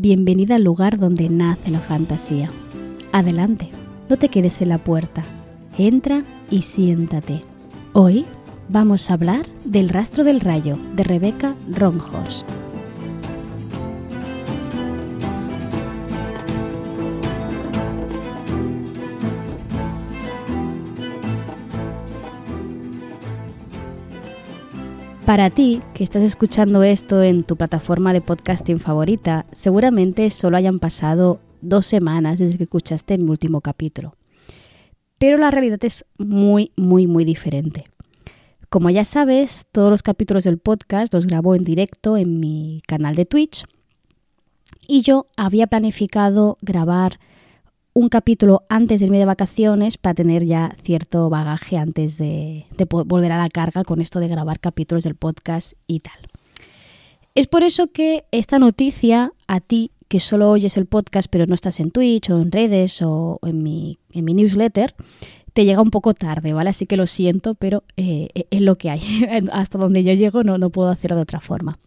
bienvenida al lugar donde nace la fantasía. Adelante, no te quedes en la puerta. Entra y siéntate. Hoy vamos a hablar del rastro del rayo de Rebecca Ronhorst. Para ti, que estás escuchando esto en tu plataforma de podcasting favorita, seguramente solo hayan pasado dos semanas desde que escuchaste mi último capítulo. Pero la realidad es muy, muy, muy diferente. Como ya sabes, todos los capítulos del podcast los grabo en directo en mi canal de Twitch y yo había planificado grabar un capítulo antes de irme de vacaciones para tener ya cierto bagaje antes de, volver a la carga con esto de grabar capítulos del podcast y tal. Es por eso que esta noticia a ti que solo oyes el podcast pero no estás en Twitch o en redes o en mi, en mi newsletter, te llega un poco tarde, ¿vale? Así que lo siento, pero eh, es lo que hay. Hasta donde yo llego no, no puedo hacerlo de otra forma.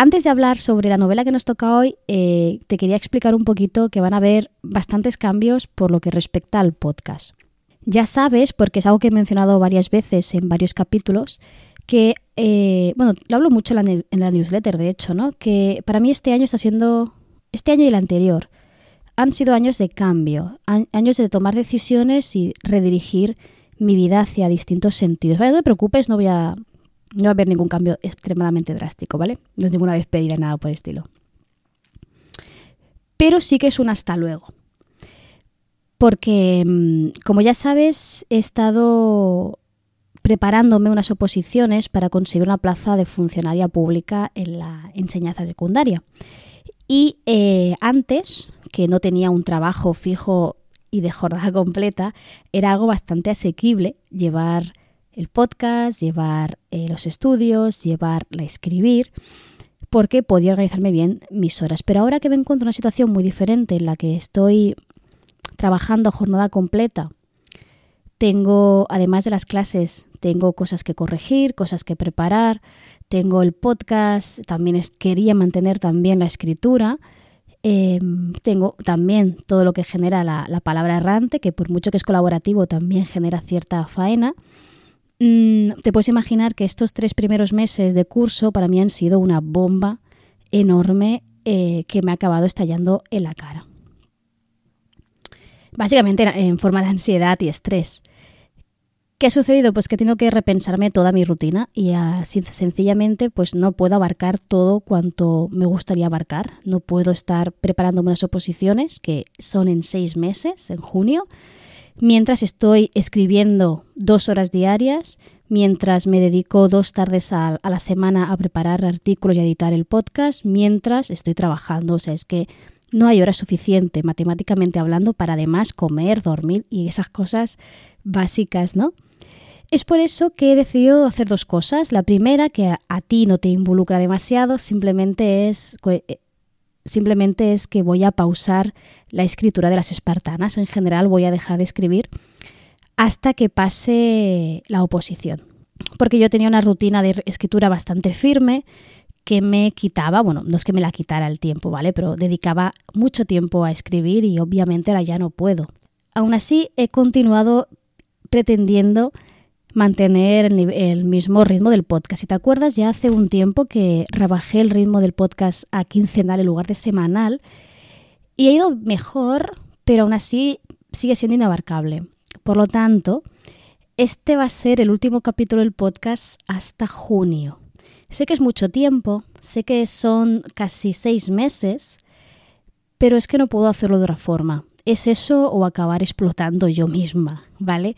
Antes de hablar sobre la novela que nos toca hoy, eh, te quería explicar un poquito que van a haber bastantes cambios por lo que respecta al podcast. Ya sabes, porque es algo que he mencionado varias veces en varios capítulos, que, eh, bueno, lo hablo mucho en la, newsletter, de hecho, ¿no? Que para mí este año está siendo, este año y el anterior, han sido años de cambio, años de tomar decisiones y redirigir mi vida hacia distintos sentidos. no te preocupes, no voy a no va a haber ningún cambio extremadamente drástico, ¿vale? No es ninguna despedida, nada por el estilo. Pero sí que es un hasta luego. Porque, mm, como ya sabes, he estado preparándome unas oposiciones para conseguir una plaza de funcionaria pública en la enseñanza secundaria. Y eh, antes, que no tenía un trabajo fijo y de jornada completa, era algo bastante asequible llevar el podcast, llevar eh, los estudios, llevar la escribir, porque podía organizarme bien mis horas. Pero ahora que me encuentro en una situación muy diferente en la que estoy trabajando a jornada completa, tengo, además de las clases, tengo cosas que corregir, cosas que preparar, tengo el podcast, también quería mantener también la escritura, em, tengo también todo lo que genera la, la, palabra errante, que por mucho que es colaborativo también genera cierta faena. Mm, te puedes imaginar que estos tres primeros meses de curso para mí han sido una bomba enorme eh, que me ha acabado estallando en la cara. Básicamente en forma de ansiedad y estrés. ¿Qué ha sucedido? Pues que tengo que repensarme toda mi rutina y sencillamente pues no puedo abarcar todo cuanto me gustaría abarcar. No puedo estar preparándome unas oposiciones que son en seis meses, en junio, mientras estoy escribiendo dos horas diarias, mientras me dedico dos tardes a, la semana a preparar artículos y a editar el podcast, mientras estoy trabajando. O sea, es que no hay hora suficiente, matemáticamente hablando, para además comer, dormir y esas cosas básicas, ¿no? Es por eso que he decidido hacer dos cosas. La primera, que a ti no te involucra demasiado, simplemente es simplemente es que voy a pausar la escritura de las espartanas. En general voy a dejar de escribir hasta que pase la oposición. Porque yo tenía una rutina de escritura bastante firme que me quitaba, bueno, no es que me la quitara el tiempo, ¿vale? Pero dedicaba mucho tiempo a escribir y obviamente ahora ya no puedo. Aún así, he continuado pretendiendo mantener el, mismo ritmo del podcast. Si te acuerdas, ya hace un tiempo que rebajé el ritmo del podcast a quincenal en lugar de semanal y ha ido mejor, pero aún así sigue siendo inabarcable. Por lo tanto, este va a ser el último capítulo del podcast hasta junio. Sé que es mucho tiempo, sé que son casi seis meses, pero es que no puedo hacerlo de otra forma. Es eso o acabar explotando yo misma, ¿vale?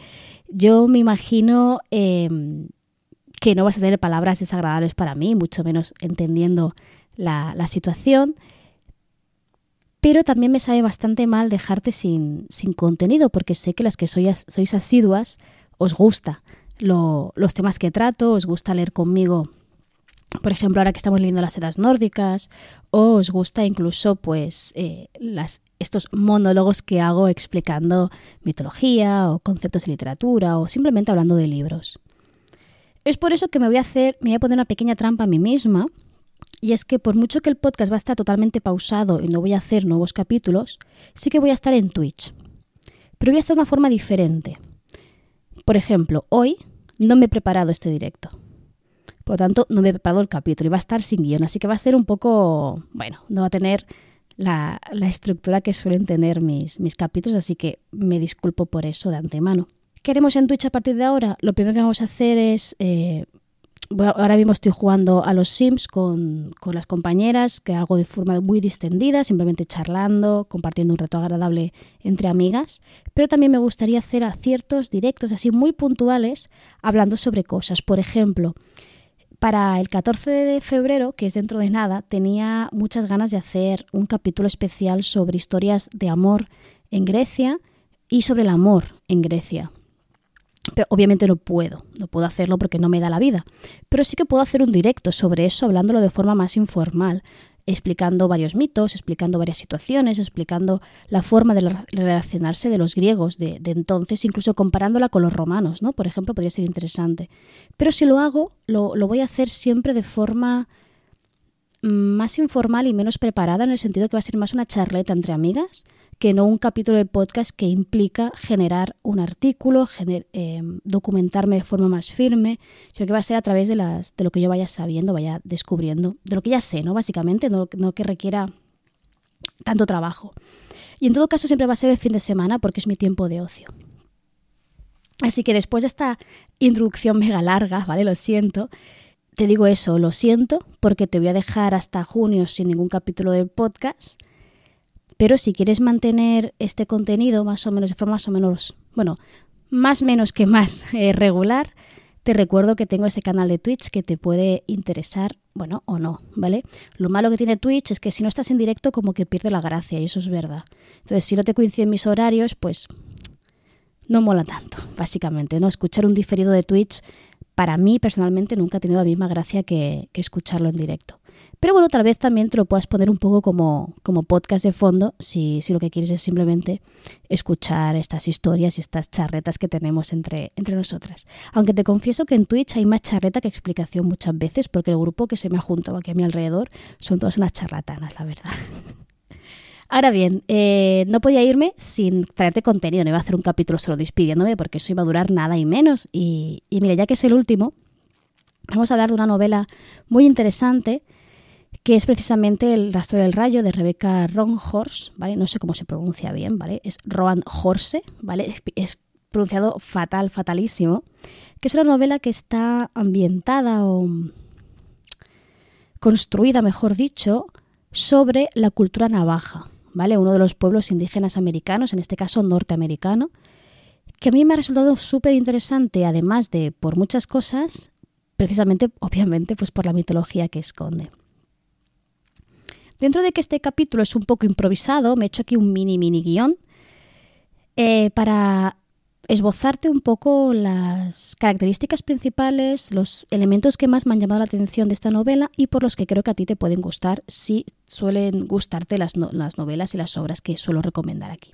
Yo me imagino em, que no vas a tener palabras desagradables para mí, mucho menos entendiendo la, situación, pero también me sabe bastante mal dejarte sin, contenido, porque sé que las que sois, sois asiduas os gusta los temas que trato, os gusta leer conmigo por ejemplo, ahora que estamos leyendo las sedas nórdicas, o os gusta incluso pues eh, estos monólogos que hago explicando mitología o conceptos de literatura o simplemente hablando de libros. Es por eso que me voy a hacer, me voy a poner una pequeña trampa a mí misma Y es que por mucho que el podcast va a estar totalmente pausado y no voy a hacer nuevos capítulos, sí que voy a estar en Twitch. Pero voy a estar de una forma diferente. Por ejemplo, hoy no me he preparado este directo. Por lo tanto, no me he preparado el capítulo y va a estar sin guion. Así que va a ser un poco, bueno, no va a tener la, estructura que suelen tener mis, mis capítulos, así que me disculpo por eso de antemano. ¿Qué haremos en Twitch a partir de ahora? Lo primero que vamos a hacer es eh, ahora mismo estoy jugando a los Sims con, las compañeras, que hago de forma muy distendida, simplemente charlando, compartiendo un reto agradable entre amigas, pero también me gustaría hacer ciertos directos así muy puntuales hablando sobre cosas. Por ejemplo, para el 14 de febrero, que es dentro de nada, tenía muchas ganas de hacer un capítulo especial sobre historias de amor en Grecia y sobre el amor en Grecia. Pero obviamente no puedo, no puedo hacerlo porque no me da la vida. Pero sí que puedo hacer un directo sobre eso, hablándolo de forma más informal, explicando varios mitos, explicando varias situaciones, explicando la forma de relacionarse de los griegos de, entonces, incluso comparándola con los romanos, ¿no? Por ejemplo, podría ser interesante. Pero si lo hago, lo, lo voy a hacer siempre de forma más informal y menos preparada, en el sentido que va a ser más una charleta entre amigas que no un capítulo de podcast que implica generar un artículo, eh, documentarme de forma más firme, sino que va a ser a través de, las, de lo que yo vaya sabiendo, vaya descubriendo, de lo que ya sé, ¿no? Básicamente, no, no que requiera tanto trabajo. Y en todo caso siempre va a ser el fin de semana porque es mi tiempo de ocio. Así que después de esta introducción mega larga, ¿vale? Lo siento. Te digo eso, lo siento, porque te voy a dejar hasta junio sin ningún capítulo del podcast. Pero si quieres mantener este contenido más o menos de forma más o menos, bueno, más menos que más eh, regular, te recuerdo que tengo ese canal de Twitch que te puede interesar, bueno, o no, ¿vale? Lo malo que tiene Twitch es que si no estás en directo como que pierde la gracia y eso es verdad. Entonces, si no te coinciden mis horarios, pues no mola tanto, básicamente, ¿no? Escuchar un diferido de Twitch para mí personalmente nunca ha tenido la misma gracia que escucharlo en directo. Pero bueno, tal vez también te lo puedas poner un poco como, como podcast de fondo si, si, lo que quieres es simplemente escuchar estas historias y estas charretas que tenemos entre, entre nosotras. Aunque te confieso que en Twitch hay más charreta que explicación muchas veces porque el grupo que se me ha juntado aquí a mi alrededor son todas unas charlatanas, la verdad. Ahora bien, eh, no podía irme sin traerte contenido, no iba a hacer un capítulo solo despidiéndome porque eso iba a durar nada y menos. Y, y mira, ya que es el último, vamos a hablar de una novela muy interesante que es precisamente El rastro del rayo de Rebecca Ronhorst, ¿vale? No sé cómo se pronuncia bien, ¿vale? Es Roan Horse, ¿vale? Es pronunciado fatal, fatalísimo, que es una novela que está ambientada o construida, mejor dicho, sobre la cultura navaja, ¿vale? Uno de los pueblos indígenas americanos, en este caso norteamericano, que a mí me ha resultado súper interesante, además de por muchas cosas, precisamente, obviamente, pues por la mitología que esconde. Dentro de que este capítulo es un poco improvisado, me he hecho aquí un mini, mini guion eh, para esbozarte un poco las características principales, los elementos que más me han llamado la atención de esta novela y por los que creo que a ti te pueden gustar si suelen gustarte las, las novelas y las obras que suelo recomendar aquí.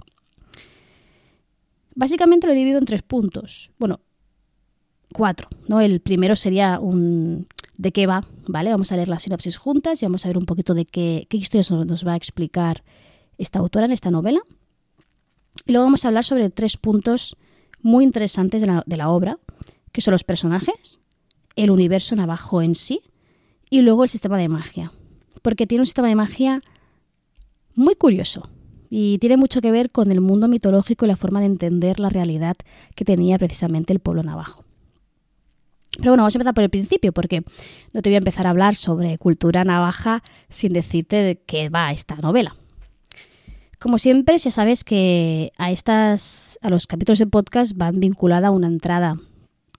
Básicamente lo he dividido en tres puntos. Bueno, cuatro. ¿no? El primero sería un de qué va, ¿vale? Vamos a leer la sinopsis juntas y vamos a ver un poquito de qué, qué historias nos va a explicar esta autora en esta novela. Y luego vamos a hablar sobre tres puntos muy interesantes de la, de la obra, que son los personajes, el universo navajo en sí y luego el sistema de magia. Porque tiene un sistema de magia muy curioso y tiene mucho que ver con el mundo mitológico y la forma de entender la realidad que tenía precisamente el pueblo navajo. Pero bueno, vamos a empezar por el principio, porque no te voy a empezar a hablar sobre cultura navaja sin decirte de qué va esta novela. Como siempre, ya sabes que a estas, a los capítulos de podcast van vinculada una entrada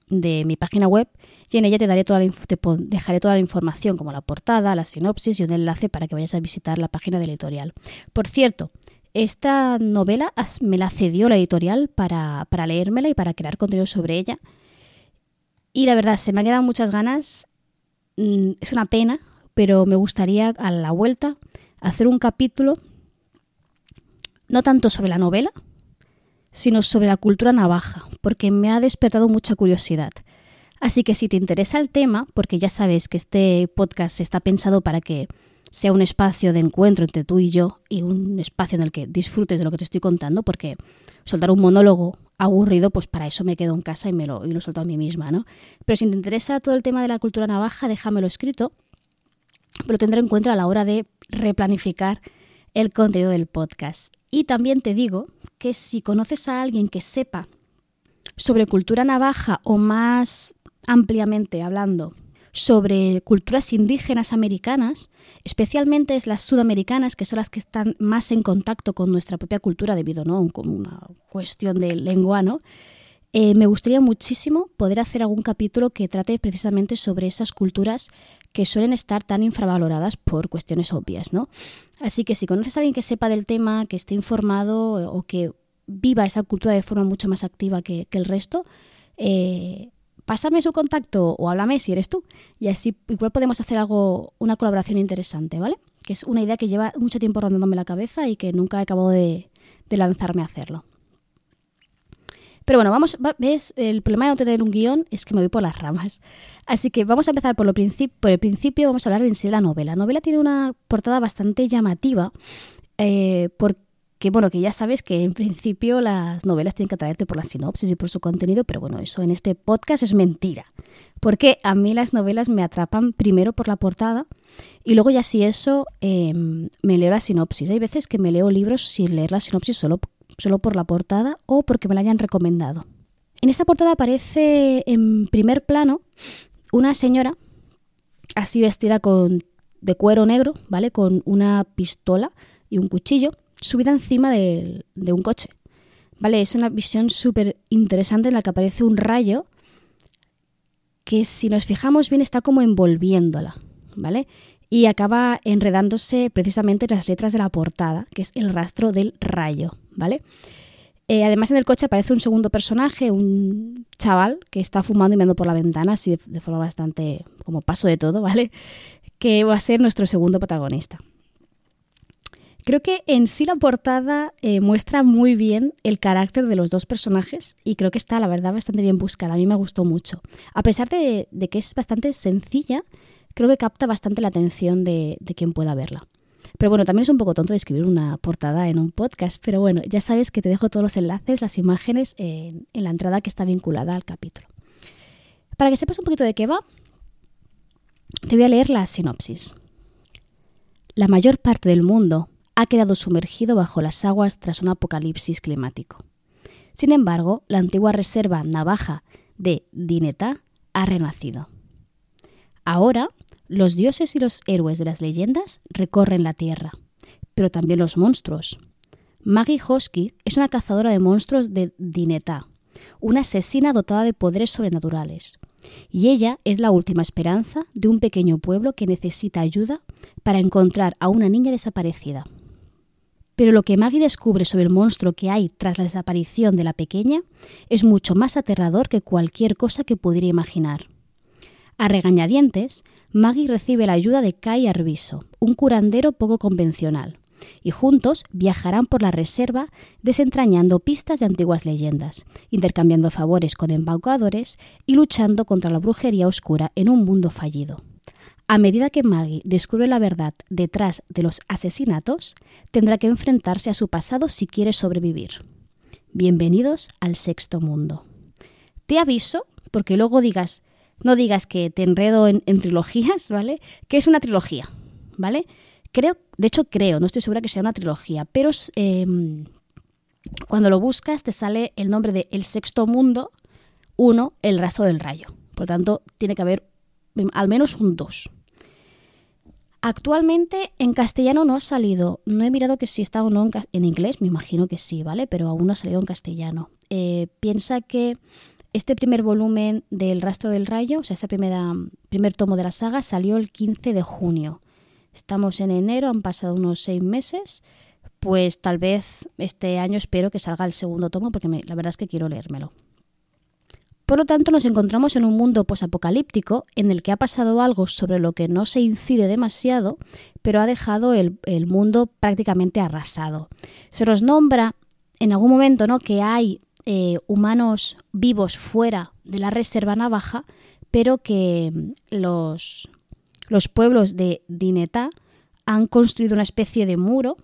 de mi página web y en ella te, daré toda la, te dejaré toda la información como la portada, la sinopsis y un enlace para que vayas a visitar la página del editorial. Por cierto, esta novela me la cedió la editorial para, para leérmela y para crear contenido sobre ella y la verdad, se me han quedado muchas ganas. Mm, es una pena, pero me gustaría a la vuelta hacer un capítulo no tanto sobre la novela, sino sobre la cultura navaja, porque me ha despertado mucha curiosidad. Así que si te interesa el tema, porque ya sabes que este podcast está pensado para que sea un espacio de encuentro entre tú y yo y un espacio en el que disfrutes de lo que te estoy contando, porque soltar un monólogo aburrido, pues para eso me quedo en casa y me lo, y lo suelto a mí misma, ¿no? Pero si te interesa todo el tema de la cultura navaja, déjamelo escrito, lo tendré en cuenta a la hora de replanificar el contenido del podcast. Y también te digo que si conoces a alguien que sepa sobre cultura navaja o más ampliamente hablando sobre culturas indígenas americanas, especialmente es las sudamericanas, que son las que están más en contacto con nuestra propia cultura debido ¿no? a una cuestión de lengua, ¿no? Eh, me gustaría muchísimo poder hacer algún capítulo que trate precisamente sobre esas culturas que suelen estar tan infravaloradas por cuestiones obvias, ¿no? Así que si conoces a alguien que sepa del tema, que esté informado o que viva esa cultura de forma mucho más activa que, el resto, eh, pásame su contacto o háblame si eres tú. Y así igual podemos hacer algo, una colaboración interesante, ¿vale? Que es una idea que lleva mucho tiempo rondándome la cabeza y que nunca he acabado de, lanzarme a hacerlo. Pero bueno, vamos, ves, el problema de no tener un guion es que me voy por las ramas. Así que vamos a empezar por, el principio, vamos a hablar en sí de la novela. La novela tiene una portada bastante llamativa eh, porque que bueno, que ya sabes que en principio las novelas tienen que atraerte por la sinopsis y por su contenido, pero bueno, eso en este podcast es mentira. Porque a mí las novelas me atrapan primero por la portada y luego ya si eso em, me leo la sinopsis. Hay veces que me leo libros sin leer la sinopsis solo, solo por la portada o porque me la hayan recomendado. En esta portada aparece en primer plano una señora así vestida con de cuero negro, ¿vale? Con una pistola y un cuchillo subida encima de, un coche. ¿Vale? Es una visión súper interesante en la que aparece un rayo que si nos fijamos bien está como envolviéndola, ¿vale? Y acaba enredándose precisamente en las letras de la portada, que es el rastro del rayo, ¿vale? Eh, además en el coche aparece un segundo personaje, un chaval que está fumando y mirando por la ventana, así de, de forma bastante como paso de todo, ¿vale? Que va a ser nuestro segundo protagonista. Creo que en sí la portada eh, muestra muy bien el carácter de los dos personajes y creo que está, la verdad, bastante bien buscada. A mí me gustó mucho. A pesar de, que es bastante sencilla, creo que capta bastante la atención de, quien pueda verla. Pero bueno, también es un poco tonto de escribir una portada en un podcast, pero bueno, ya sabes que te dejo todos los enlaces, las imágenes en, en la entrada que está vinculada al capítulo. Para que sepas un poquito de qué va, te voy a leer la sinopsis. La mayor parte del mundo ha quedado sumergido bajo las aguas tras un apocalipsis climático. Sin embargo, la antigua reserva navaja de Dineta ha renacido. Ahora, los dioses y los héroes de las leyendas recorren la tierra, pero también los monstruos. Maggie Hosky es una cazadora de monstruos de Dineta, una asesina dotada de poderes sobrenaturales, y ella es la última esperanza de un pequeño pueblo que necesita ayuda para encontrar a una niña desaparecida. Pero lo que Maggie descubre sobre el monstruo que hay tras la desaparición de la pequeña es mucho más aterrador que cualquier cosa que pudiera imaginar. A regañadientes, Maggie recibe la ayuda de Kai Arviso, un curandero poco convencional, y juntos viajarán por la reserva desentrañando pistas de antiguas leyendas, intercambiando favores con embaucadores y luchando contra la brujería oscura en un mundo fallido. A medida que Maggie descubre la verdad detrás de los asesinatos, tendrá que enfrentarse a su pasado si quiere sobrevivir. Bienvenidos al sexto mundo. Te aviso, porque luego digas, no digas que te enredo en, trilogías, ¿vale? Que es una trilogía, ¿vale? Creo, de hecho creo, no estoy segura que sea una trilogía, pero em, cuando lo buscas te sale el nombre de El sexto mundo, uno, El rastro del rayo. Por tanto, tiene que haber em, al menos un dos. Actualmente en castellano no ha salido. No he mirado que si está o no en, inglés, me imagino que sí, ¿vale? Pero aún no ha salido en castellano. Eh, piensa que este primer volumen del Rastro del Rayo, o sea, este primer tomo de la saga, salió el 15 de junio. Estamos en enero, han pasado unos seis meses. Pues tal vez este año espero que salga el segundo tomo porque la verdad es que quiero leérmelo. Por lo tanto, nos encontramos en un mundo posapocalíptico en el que ha pasado algo sobre lo que no se incide demasiado, pero ha dejado el, mundo prácticamente arrasado. Se nos nombra en algún momento ¿no? que hay eh, humanos vivos fuera de la reserva navaja, pero que los, los pueblos de Dinetá han construido una especie de muro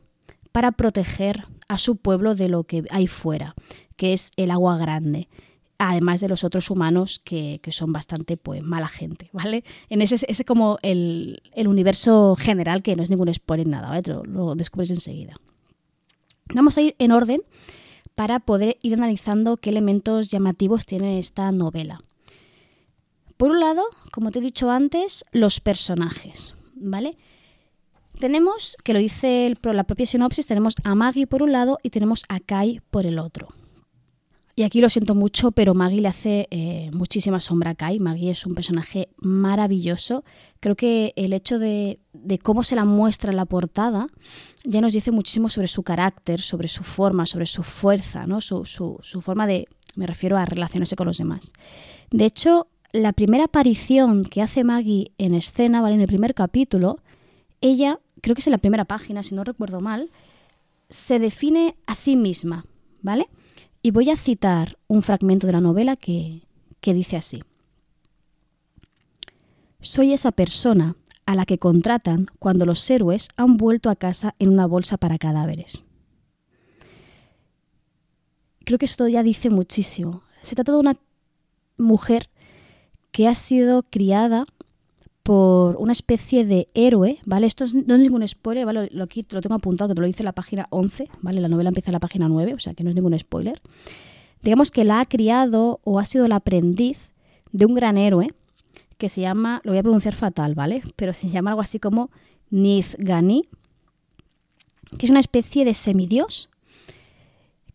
para proteger a su pueblo de lo que hay fuera, que es el agua grande además de los otros humanos que, son bastante pues mala gente, ¿vale? En ese es como el, universo general que no es ningún spoiler nada, ¿vale? Lo, lo, descubres enseguida. Vamos a ir en orden para poder ir analizando qué elementos llamativos tiene esta novela. Por un lado, como te he dicho antes, los personajes, ¿vale? Tenemos, que lo dice la propia sinopsis, tenemos a Maggie por un lado y tenemos a Kai por el otro. Y aquí lo siento mucho, pero Maggie le hace eh, muchísima sombra a Kai. Maggie es un personaje maravilloso. Creo que el hecho de, cómo se la muestra en la portada ya nos dice muchísimo sobre su carácter, sobre su forma, sobre su fuerza, ¿no? su, su forma de, me refiero a relacionarse con los demás. De hecho, la primera aparición que hace Maggie en escena, ¿vale? En el primer capítulo, ella, creo que es en la primera página, si no recuerdo mal, se define a sí misma, ¿vale? Y voy a citar un fragmento de la novela que, que dice así. Soy esa persona a la que contratan cuando los héroes han vuelto a casa en una bolsa para cadáveres. Creo que esto ya dice muchísimo. Se trata de una mujer que ha sido criada por una especie de héroe, ¿vale? Esto no es ningún spoiler, ¿vale? Lo, te lo tengo apuntado, te lo dice la página 11, ¿vale? La novela empieza en la página 9, o sea que no es ningún spoiler. Digamos que la ha criado o ha sido la aprendiz de un gran héroe que se llama, lo voy a pronunciar fatal, ¿vale? Pero se llama algo así como Nizgani, que es una especie de semidios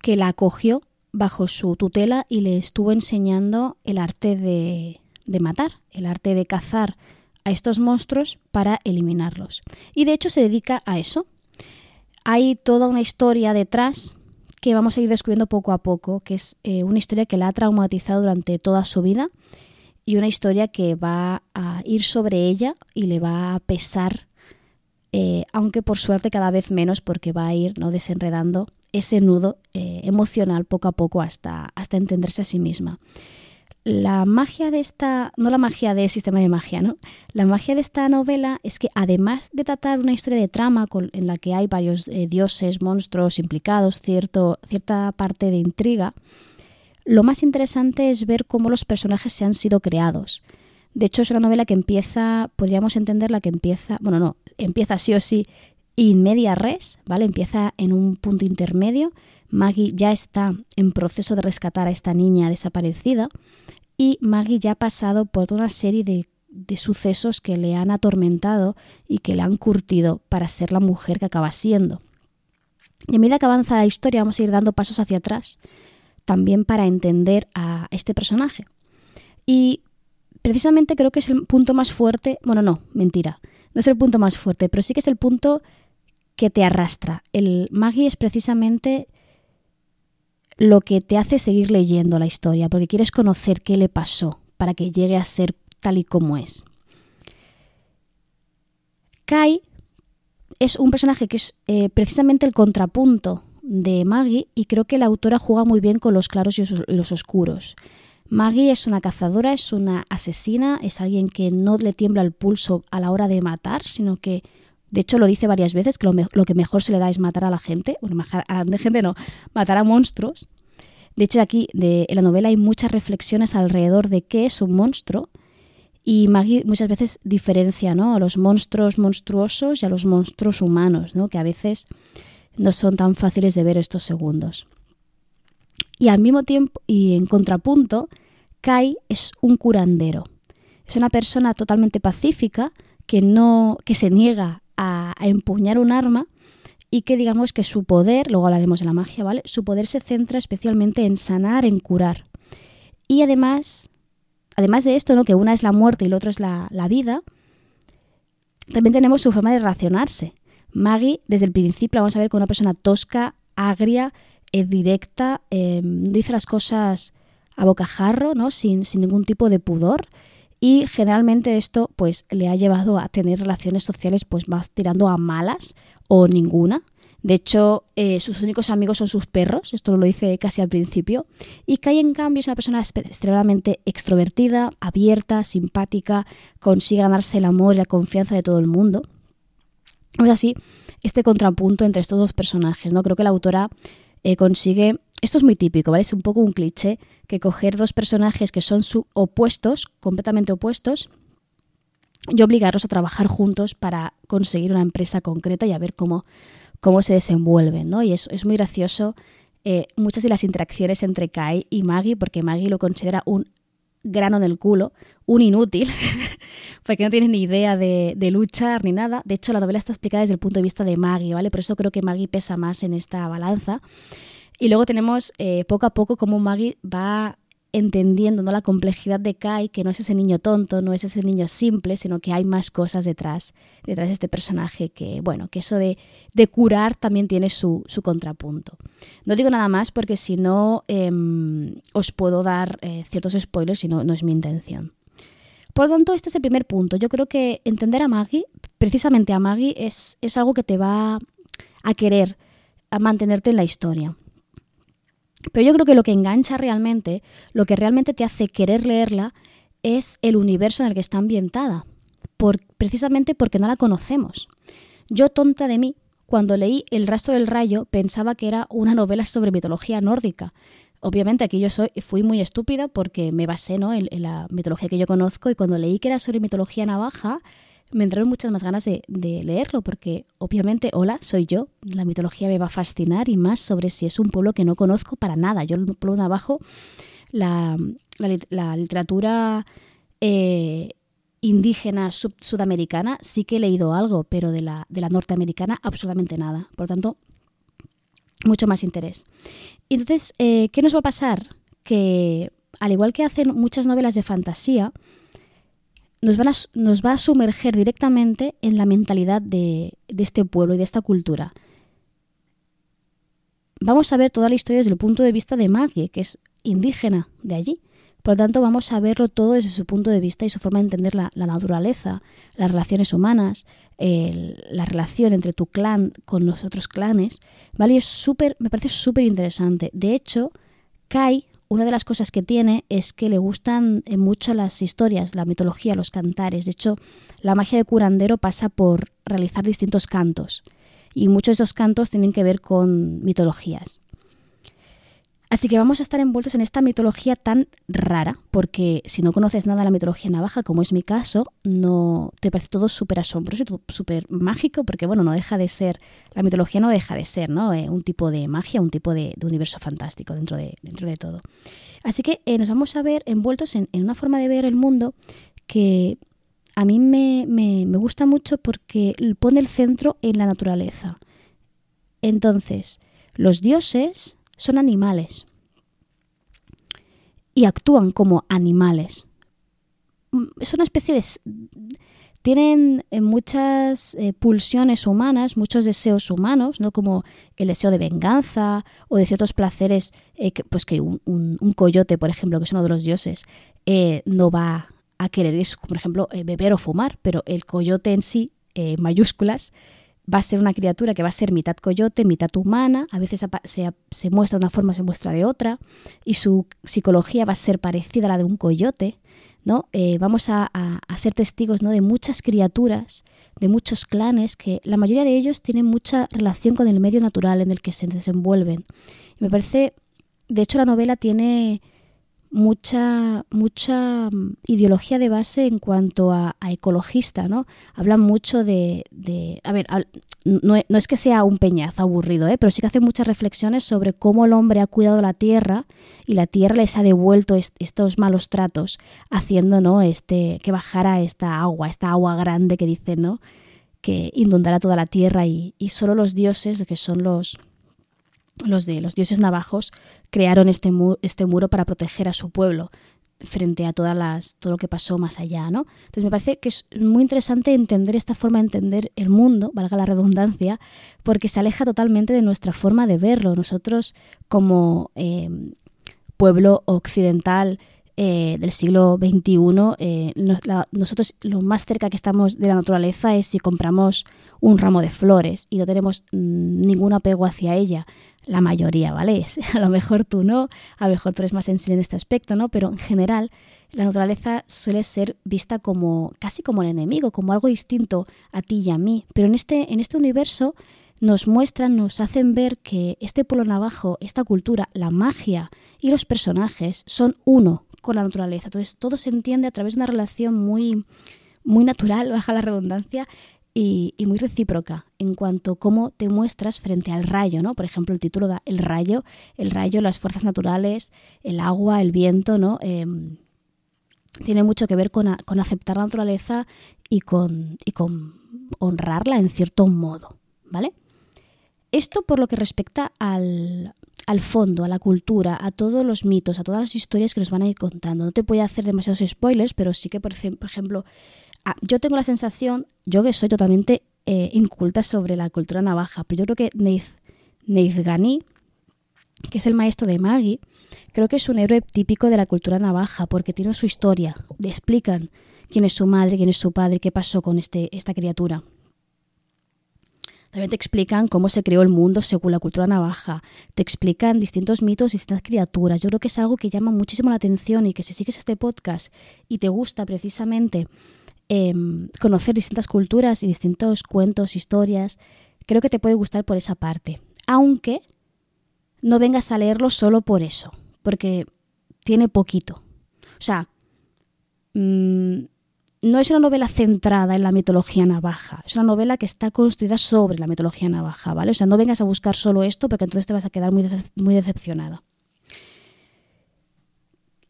que la acogió bajo su tutela y le estuvo enseñando el arte de matar, el arte de cazar a estos monstruos para eliminarlos. Y de hecho se dedica a eso. Hay toda una historia detrás que vamos a ir descubriendo poco a poco, que es eh, una historia que la ha traumatizado durante toda su vida y una historia que va a ir sobre ella y le va a pesar, eh, aunque por suerte cada vez menos porque va a ir ¿no? desenredando ese nudo eh, emocional poco a poco hasta, hasta entenderse a sí misma la magia de esta, no la magia sistema de magia, ¿no? La magia de esta novela es que además de tratar una historia de trama en la que hay varios eh, dioses, monstruos implicados, cierto, cierta parte de intriga, lo más interesante es ver cómo los personajes se han sido creados. De hecho, es una novela que empieza, podríamos entender la que empieza, bueno, no, empieza sí o sí in media res, ¿vale? Empieza en un punto intermedio. Maggie ya está en proceso de rescatar a esta niña desaparecida y Maggie ya ha pasado por una serie de, sucesos que le han atormentado y que le han curtido para ser la mujer que acaba siendo. Y a medida que avanza la historia vamos a ir dando pasos hacia atrás, también para entender a este personaje. Y precisamente creo que es el punto más fuerte, bueno, no, mentira, no es el punto más fuerte, pero sí que es el punto que te arrastra. El Maggie es precisamente lo que te hace seguir leyendo la historia, porque quieres conocer qué le pasó para que llegue a ser tal y como es. Kai es un personaje que es eh, precisamente el contrapunto de Maggie y creo que la autora juega muy bien con los claros y los oscuros. Maggie es una cazadora, es una asesina, es alguien que no le tiembla el pulso a la hora de matar, sino que de hecho, lo dice varias veces que lo, que mejor se le da es matar a la gente. Bueno, a la gente no, matar a monstruos. De hecho, aquí en la novela hay muchas reflexiones alrededor de qué es un monstruo. Y Maggie muchas veces diferencia ¿no? a los monstruos monstruosos y a los monstruos humanos, ¿no? que a veces no son tan fáciles de ver estos segundos. Y al mismo tiempo, y en contrapunto, Kai es un curandero. Es una persona totalmente pacífica que no que se niega a, empuñar un arma y que digamos que su poder, luego hablaremos de la magia, ¿vale? Su poder se centra especialmente en sanar, en curar. Y además, además de esto, ¿no? Que una es la muerte y el otro es la, vida, también tenemos su forma de relacionarse. Maggie, desde el principio, vamos a ver como una persona tosca, agria, eh, directa, eh, dice las cosas a bocajarro, ¿no? Sin, sin ningún tipo de pudor y generalmente esto pues le ha llevado a tener relaciones sociales pues más tirando a malas o ninguna. De hecho, eh, sus únicos amigos son sus perros, esto lo dice casi al principio. Y Kai, en cambio, es una persona extremadamente extrovertida, abierta, simpática, consigue ganarse el amor y la confianza de todo el mundo. Es así este contrapunto entre estos dos personajes, ¿no? Creo que la autora eh, consigue... Esto es muy típico, ¿vale? Es un poco un cliché que coger dos personajes que son opuestos, completamente opuestos, y obligarlos a trabajar juntos para conseguir una empresa concreta y a ver cómo cómo se desenvuelven, ¿no? Y es, es muy gracioso eh, muchas de las interacciones entre Kai y Maggie, porque Maggie lo considera un grano en el culo, un inútil, porque no tiene ni idea de, de, luchar ni nada. De hecho, la novela está explicada desde el punto de vista de Maggie, ¿vale? Por eso creo que Maggie pesa más en esta balanza. Y luego tenemos eh, poco a poco cómo Maggie va entendiendo ¿no? la complejidad de Kai, que no es ese niño tonto, no es ese niño simple, sino que hay más cosas detrás, detrás de este personaje, que bueno, que eso de, de curar también tiene su, su, contrapunto. No digo nada más porque si no em, os puedo dar eh, ciertos spoilers y no, no es mi intención. Por lo tanto, este es el primer punto. Yo creo que entender a Maggie, precisamente a Maggie, es, es algo que te va a querer a mantenerte en la historia. Pero yo creo que lo que engancha realmente, lo que realmente te hace querer leerla, es el universo en el que está ambientada, por, precisamente porque no la conocemos. Yo, tonta de mí, cuando leí El rastro del rayo, pensaba que era una novela sobre mitología nórdica. Obviamente aquí yo soy, fui muy estúpida porque me basé ¿no? en, en la mitología que yo conozco y cuando leí que era sobre mitología navaja, me entraron muchas más ganas de, leerlo, porque obviamente, hola, soy yo, la mitología me va a fascinar y más sobre si es un pueblo que no conozco para nada. Yo el pueblo de abajo, la, literatura eh, indígena sudamericana sí que he leído algo, pero de la, de la norteamericana absolutamente nada. Por lo tanto, mucho más interés. Entonces, eh, ¿qué nos va a pasar? Que al igual que hacen muchas novelas de fantasía, nos, a, nos va a sumerger directamente en la mentalidad de, de este pueblo y de esta cultura. Vamos a ver toda la historia desde el punto de vista de Maggie, que es indígena de allí. Por lo tanto, vamos a verlo todo desde su punto de vista y su forma de entender la, la naturaleza, las relaciones humanas, la relación entre tu clan con los otros clanes. ¿vale? es súper, me parece súper interesante. De hecho, Kai una de las cosas que tiene es que le gustan eh, mucho las historias, la mitología, los cantares. De hecho, la magia de curandero pasa por realizar distintos cantos. Y muchos de esos cantos tienen que ver con mitologías. Así que vamos a estar envueltos en esta mitología tan rara, porque si no conoces nada de la mitología navaja, como es mi caso, no te parece todo súper asombroso y súper mágico, porque bueno, no deja de ser, la mitología no deja de ser, ¿no? Eh, un tipo de magia, un tipo de, universo fantástico dentro de, dentro de todo. Así que eh, nos vamos a ver envueltos en, una forma de ver el mundo que a mí me, me gusta mucho porque pone el centro en la naturaleza. Entonces, los dioses son animales y actúan como animales. Mm, es una especie de... Tienen eh, muchas eh, pulsiones humanas, muchos deseos humanos, ¿no? como el deseo de venganza o de ciertos placeres, eh, que, pues que un, coyote, por ejemplo, que es uno de los dioses, no va a querer, es, por ejemplo, beber o fumar, pero el coyote en sí, mayúsculas, va a ser una criatura que va a ser mitad coyote, mitad humana, a veces se, muestra de una forma, se muestra de otra, y su psicología va a ser parecida a la de un coyote, ¿no? Eh, vamos a, ser testigos ¿no? de muchas criaturas, de muchos clanes, que la mayoría de ellos tienen mucha relación con el medio natural en el que se desenvuelven. Me parece, de hecho la novela tiene mucha, mucha mm, ideología de base en cuanto a, ecologista, ¿no? Hablan mucho de, de a ver, no, no, es que sea un peñazo aburrido, ¿eh? pero sí que hacen muchas reflexiones sobre cómo el hombre ha cuidado la tierra y la tierra les ha devuelto estos malos tratos, haciendo, ¿no? Este, que bajara esta agua, esta agua grande que dicen, ¿no? Que inundará toda la tierra y, y solo los dioses, que son los, los de los dioses navajos crearon este, este muro para proteger a su pueblo frente a todas las, todo lo que pasó más allá, ¿no? Entonces me parece que es muy interesante entender esta forma de entender el mundo, valga la redundancia, porque se aleja totalmente de nuestra forma de verlo. Nosotros como em, pueblo occidental eh, del siglo XXI, eh, nosotros lo más cerca que estamos de la naturaleza es si compramos un ramo de flores y no tenemos mm, ningún apego hacia ella. La mayoría, ¿vale? A lo mejor tú no, a lo mejor tú eres más sensible en este aspecto, ¿no? Pero en general la naturaleza suele ser vista como casi como el enemigo, como algo distinto a ti y a mí. Pero en este, en este universo nos muestran, nos hacen ver que este polo navajo, esta cultura, la magia y los personajes son uno con la naturaleza. Entonces todo se entiende a través de una relación muy, muy natural, baja la redundancia, y, muy recíproca en cuanto a cómo te muestras frente al rayo, ¿no? Por ejemplo, el título da el rayo, el rayo, las fuerzas naturales, el agua, el viento, ¿no? Em, tiene mucho que ver con, con, aceptar la naturaleza y con, y con honrarla en cierto modo, ¿vale? Esto por lo que respecta al, al fondo, a la cultura, a todos los mitos, a todas las historias que nos van a ir contando. No te voy a hacer demasiados spoilers, pero sí que, por, ejemplo, yo tengo la sensación, yo que soy totalmente eh, inculta sobre la cultura navaja, pero yo creo que Neith, Gani, que es el maestro de Maggie, creo que es un héroe típico de la cultura navaja, porque tiene su historia, le explican quién es su madre, quién es su padre, qué pasó con este, esta criatura. También te explican cómo se creó el mundo según la cultura navaja. Te explican distintos mitos, distintas criaturas. Yo creo que es algo que llama muchísimo la atención y que si sigues este podcast y te gusta precisamente em, conocer distintas culturas y distintos cuentos, historias, creo que te puede gustar por esa parte. Aunque no vengas a leerlo solo por eso, porque tiene poquito. O sea, mm, no es una novela centrada en la mitología navaja, es una novela que está construida sobre la mitología navaja, ¿vale? O sea, no vengas a buscar solo esto porque entonces te vas a quedar muy, muy decepcionada.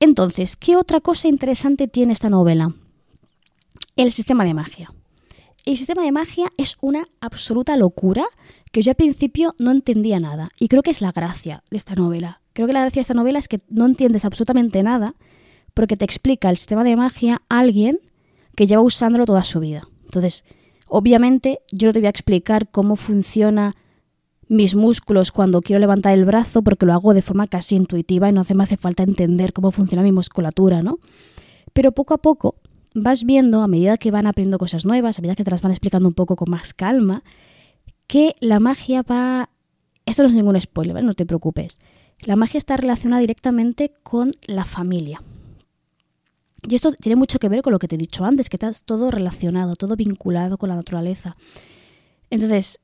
Entonces, ¿qué otra cosa interesante tiene esta novela? El sistema de magia. El sistema de magia es una absoluta locura que yo al principio no entendía nada. Y creo que es la gracia de esta novela. Creo que la gracia de esta novela es que no entiendes absolutamente nada porque te explica el sistema de magia a alguien que lleva usándolo toda su vida. Entonces, obviamente yo no te voy a explicar cómo funciona mis músculos cuando quiero levantar el brazo porque lo hago de forma casi intuitiva y no hace, me hace falta entender cómo funciona mi musculatura, ¿no? Pero poco a poco vas viendo, a medida que van aprendiendo cosas nuevas, a medida que te las van explicando un poco con más calma, que la magia va... Esto no es ningún spoiler, ¿vale? No te preocupes. La magia está relacionada directamente con la familia. Y esto tiene mucho que ver con lo que te he dicho antes, que está todo relacionado, todo vinculado con la naturaleza. Entonces,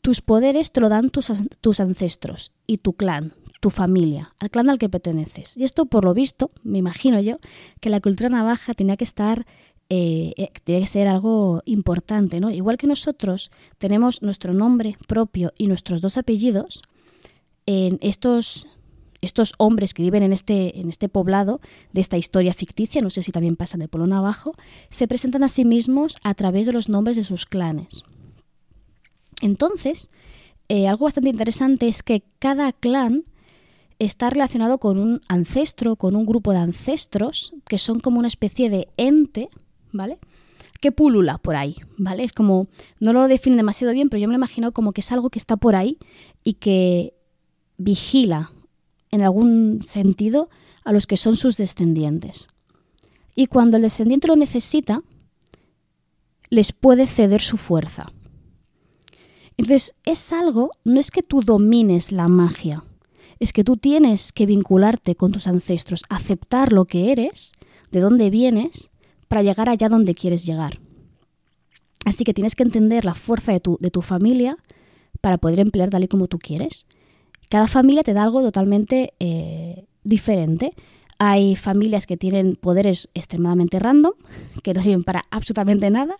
tus poderes te lo dan tus, tus ancestros y tu clan, tu familia, al clan al que perteneces. Y esto, por lo visto, me imagino yo, que la cultura navaja tenía que estar, eh, eh que ser algo importante, ¿no? Igual que nosotros tenemos nuestro nombre propio y nuestros dos apellidos, en estos estos hombres que viven en este, en este poblado de esta historia ficticia, no sé si también pasan de Polón abajo, se presentan a sí mismos a través de los nombres de sus clanes. Entonces, eh, algo bastante interesante es que cada clan está relacionado con un ancestro, con un grupo de ancestros, que son como una especie de ente, ¿vale? Que pulula por ahí, ¿vale? Es como, no lo define demasiado bien, pero yo me lo imagino como que es algo que está por ahí y que vigila en algún sentido, a los que son sus descendientes. Y cuando el descendiente lo necesita, les puede ceder su fuerza. Entonces, es algo, no es que tú domines la magia, es que tú tienes que vincularte con tus ancestros, aceptar lo que eres, de dónde vienes, para llegar allá donde quieres llegar. Así que tienes que entender la fuerza de tu, de tu familia para poder emplear tal y como tú quieres. Cada familia te da algo totalmente eh, diferente. Hay familias que tienen poderes extremadamente random, que no sirven para absolutamente nada.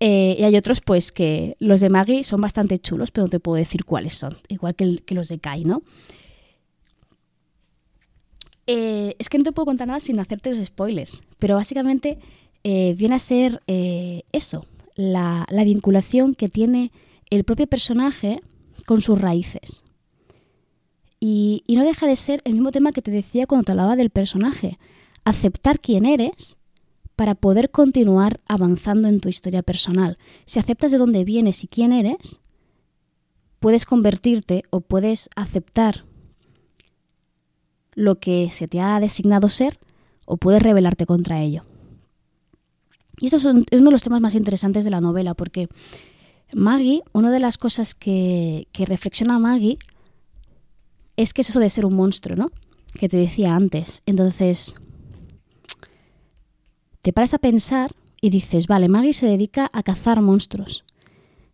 Eh, y hay otros, pues, que los de Maggie son bastante chulos, pero no te puedo decir cuáles son. Igual que, los de Kai, ¿no? Eh, es que no te puedo contar nada sin hacerte los spoilers. Pero básicamente viene a ser eso, la, la vinculación que tiene el propio personaje con sus raíces. Y, no deja de ser el mismo tema que te decía cuando te hablaba del personaje. Aceptar quién eres para poder continuar avanzando en tu historia personal. Si aceptas de dónde vienes y quién eres, puedes convertirte o puedes aceptar lo que se te ha designado ser o puedes rebelarte contra ello. Y esto es uno de los temas más interesantes de la novela, porque Maggie, una de las cosas que, que reflexiona Maggie es que es eso de ser un monstruo, ¿no? Que te decía antes. Entonces, te paras a pensar y dices, vale, Maggie se dedica a cazar monstruos.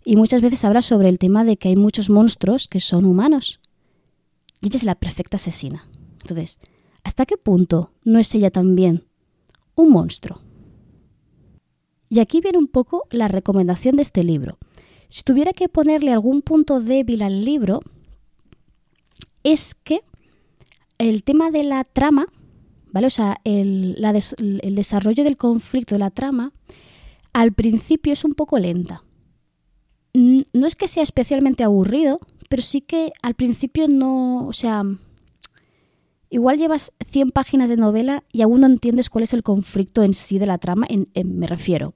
Y muchas veces habla sobre el tema de que hay muchos monstruos que son humanos. Y ella es la perfecta asesina. Entonces, ¿hasta qué punto no es ella también un monstruo? Y aquí viene un poco la recomendación de este libro. Si tuviera que ponerle algún punto débil al libro, es que el tema de la trama, ¿vale? O sea, el, desarrollo del conflicto de la trama, al principio es un poco lenta. No es que sea especialmente aburrido, pero sí que al principio no, o sea, igual llevas 100 páginas de novela y aún no entiendes cuál es el conflicto en sí de la trama, en, me refiero.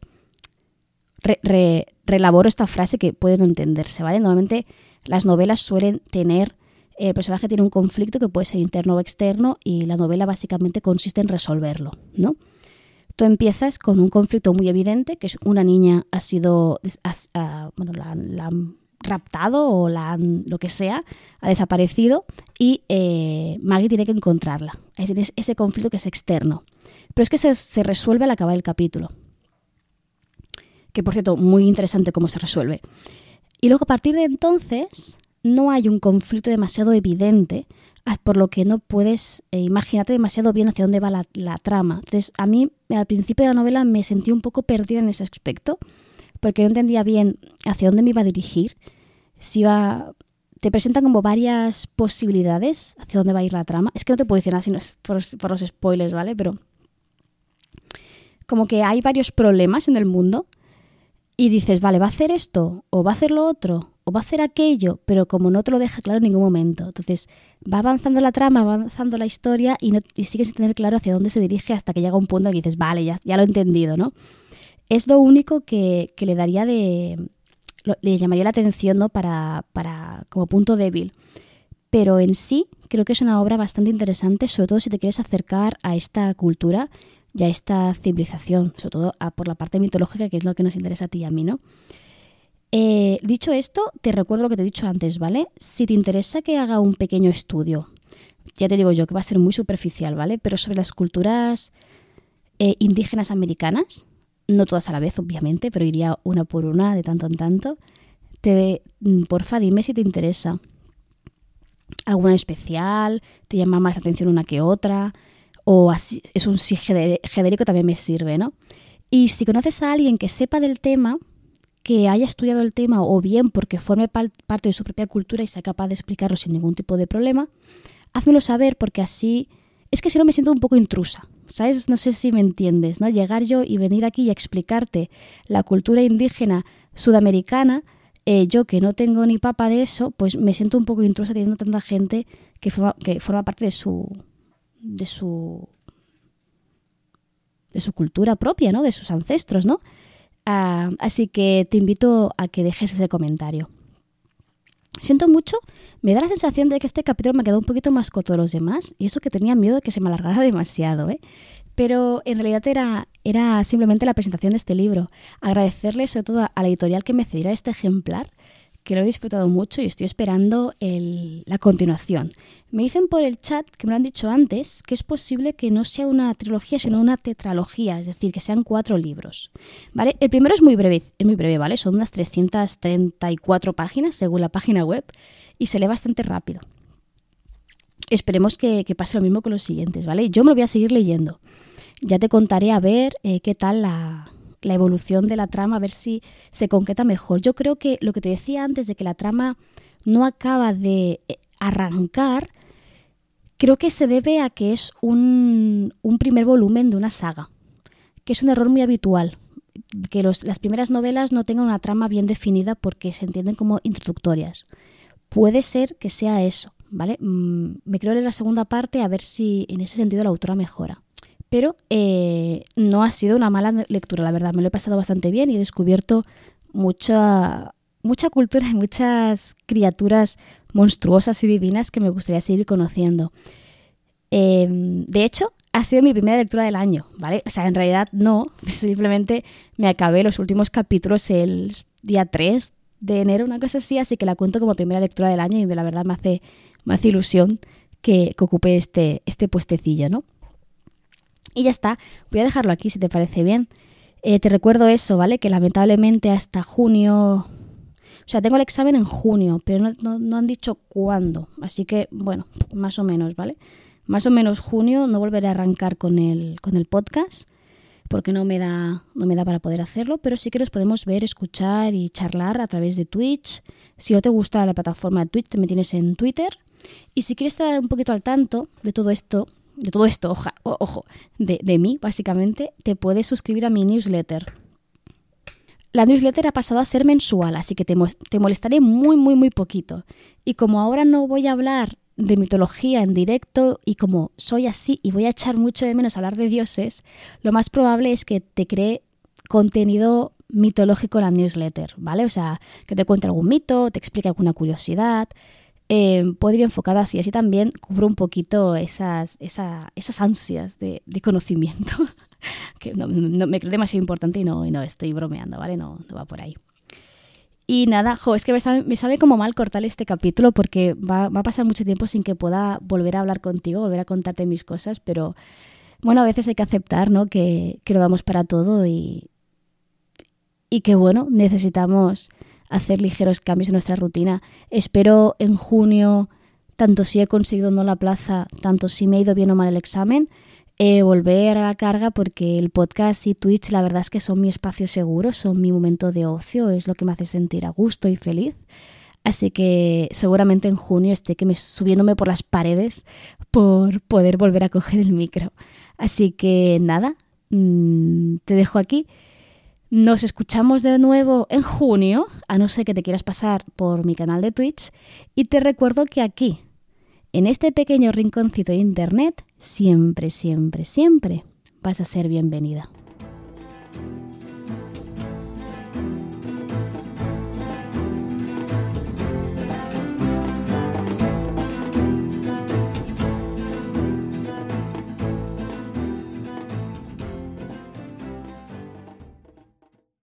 relaboro esta frase que puede no entenderse, ¿vale? Normalmente las novelas suelen tener el personaje tiene un conflicto que puede ser interno o externo y la novela básicamente consiste en resolverlo, ¿no? Tú empiezas con un conflicto muy evidente, que es una niña ha sido, bueno, la, han raptado o la lo que sea, ha desaparecido y eh, Maggie tiene que encontrarla. Es ese conflicto que es externo. Pero es que se, se resuelve al acabar el capítulo. Que por cierto, muy interesante cómo se resuelve. Y luego a partir de entonces no hay un conflicto demasiado evidente, ah, por lo que no puedes eh, imaginarte demasiado bien hacia dónde va la, trama. Entonces, a mí al principio de la novela me sentí un poco perdida en ese aspecto, porque no entendía bien hacia dónde me iba a dirigir. Si iba, te presentan como varias posibilidades hacia dónde va a ir la trama. Es que no te puedo decir nada si no es por, los spoilers, ¿vale? Pero como que hay varios problemas en el mundo y dices, vale, va a hacer esto o va a hacer lo otro o va a hacer aquello, pero como no te lo deja claro en ningún momento. Entonces va avanzando la trama, va avanzando la historia y, no, sigues sin tener claro hacia dónde se dirige hasta que llega un punto en que dices, vale, ya, ya lo he entendido, ¿no? Es lo único que, que le daría de... le llamaría la atención, ¿no? Para, para, como punto débil. Pero en sí creo que es una obra bastante interesante, sobre todo si te quieres acercar a esta cultura y a esta civilización, sobre todo por la parte mitológica, que es lo que nos interesa a ti y a mí, ¿no? Eh, dicho esto, te recuerdo lo que te he dicho antes, ¿vale? Si te interesa que haga un pequeño estudio, ya te digo yo que va a ser muy superficial, ¿vale? Pero sobre las culturas eh, indígenas americanas, no todas a la vez, obviamente, pero iría una por una, de tanto en tanto. Te, mm, porfa, dime si te interesa. ¿Alguna especial? ¿Te llama más la atención una que otra? O así, es un sí genérico también me sirve, ¿no? Y si conoces a alguien que sepa del tema, que haya estudiado el tema o bien porque forme parte de su propia cultura y sea capaz de explicarlo sin ningún tipo de problema, házmelo saber porque así es que si no me siento un poco intrusa, ¿sabes? No sé si me entiendes, ¿no? Llegar yo y venir aquí y explicarte la cultura indígena sudamericana, eh, yo que no tengo ni papa de eso, pues me siento un poco intrusa teniendo tanta gente que forma, que forma parte de su de su de su cultura propia, ¿no? De sus ancestros, ¿no? Ah, así que te invito a que dejes ese comentario. Siento mucho, me da la sensación de que este capítulo me ha quedado un poquito más corto de los demás y eso que tenía miedo de que se me alargara demasiado, ¿eh? Pero en realidad era, era simplemente la presentación de este libro. Agradecerle sobre todo a la editorial que me cediera este ejemplar que lo he disfrutado mucho y estoy esperando la continuación. Me dicen por el chat, que me lo han dicho antes, que es posible que no sea una trilogía, sino una tetralogía, es decir, que sean cuatro libros. ¿Vale? El primero es muy breve, es muy breve, ¿vale? Son unas 334 páginas según la página web y se lee bastante rápido. Esperemos que, pase lo mismo con los siguientes, ¿vale? Yo me lo voy a seguir leyendo. Ya te contaré a ver eh, qué tal la, la evolución de la trama, a ver si se concreta mejor. Yo creo que lo que te decía antes de que la trama no acaba de eh, arrancar, creo que se debe a que es un, un primer volumen de una saga, que es un error muy habitual, que las primeras novelas no tengan una trama bien definida porque se entienden como introductorias. Puede ser que sea eso, ¿vale? Mm, me creo en la segunda parte a ver si en ese sentido la autora mejora pero eh, no ha sido una mala lectura, la verdad. Me lo he pasado bastante bien y he descubierto mucha, mucha cultura y muchas criaturas monstruosas y divinas que me gustaría seguir conociendo. Em, de hecho, ha sido mi primera lectura del año, ¿vale? O sea, en realidad no, simplemente me acabé los últimos capítulos el día 3 de enero, una cosa así, así que la cuento como primera lectura del año y la verdad me hace, me hace ilusión que, que ocupe este, este puestecillo, ¿no? Y ya está, voy a dejarlo aquí si te parece bien. Eh, te recuerdo eso, ¿vale? Que lamentablemente hasta junio... O sea, tengo el examen en junio, pero no, han dicho cuándo. Así que, bueno, más o menos, ¿vale? Más o menos junio no volveré a arrancar con el, con el podcast porque no me, da, no me da para poder hacerlo, pero sí que nos podemos ver, escuchar y charlar a través de Twitch. Si no te gusta la plataforma de Twitch, me tienes en Twitter. Y si quieres estar un poquito al tanto de todo esto, de todo esto, ojo, de, mí, básicamente, te puedes suscribir a mi newsletter. La newsletter ha pasado a ser mensual, así que te, te molestaré muy, muy, muy poquito. Y como ahora no voy a hablar de mitología en directo y como soy así y voy a echar mucho de menos hablar de dioses, lo más probable es que te cree contenido mitológico en la newsletter, ¿vale? O sea, que te cuente algún mito, te explique alguna curiosidad, eh, ir enfocada así. Así también cubro un poquito esas, esas ansias de, conocimiento, que no, me creo demasiado importante y no, y no estoy bromeando, ¿vale? No, no va por ahí. Y nada, jo, es que me sabe, como mal cortar este capítulo porque va, va, a pasar mucho tiempo sin que pueda volver a hablar contigo, volver a contarte mis cosas, pero bueno, a veces hay que aceptar, ¿no? Que, que lo damos para todo y, y que bueno, necesitamos hacer ligeros cambios en nuestra rutina. Espero en junio, tanto si he conseguido no la plaza, tanto si me ha ido bien o mal el examen, eh, volver a la carga porque el podcast y Twitch la verdad es que son mi espacio seguro, son mi momento de ocio, es lo que me hace sentir a gusto y feliz. Así que seguramente en junio esté que me, subiéndome por las paredes por poder volver a coger el micro. Así que nada, mm, te dejo aquí. Nos escuchamos de nuevo en junio, a no ser que te quieras pasar por mi canal de Twitch, y te recuerdo que aquí, en este pequeño rinconcito de Internet, siempre, siempre, siempre vas a ser bienvenida.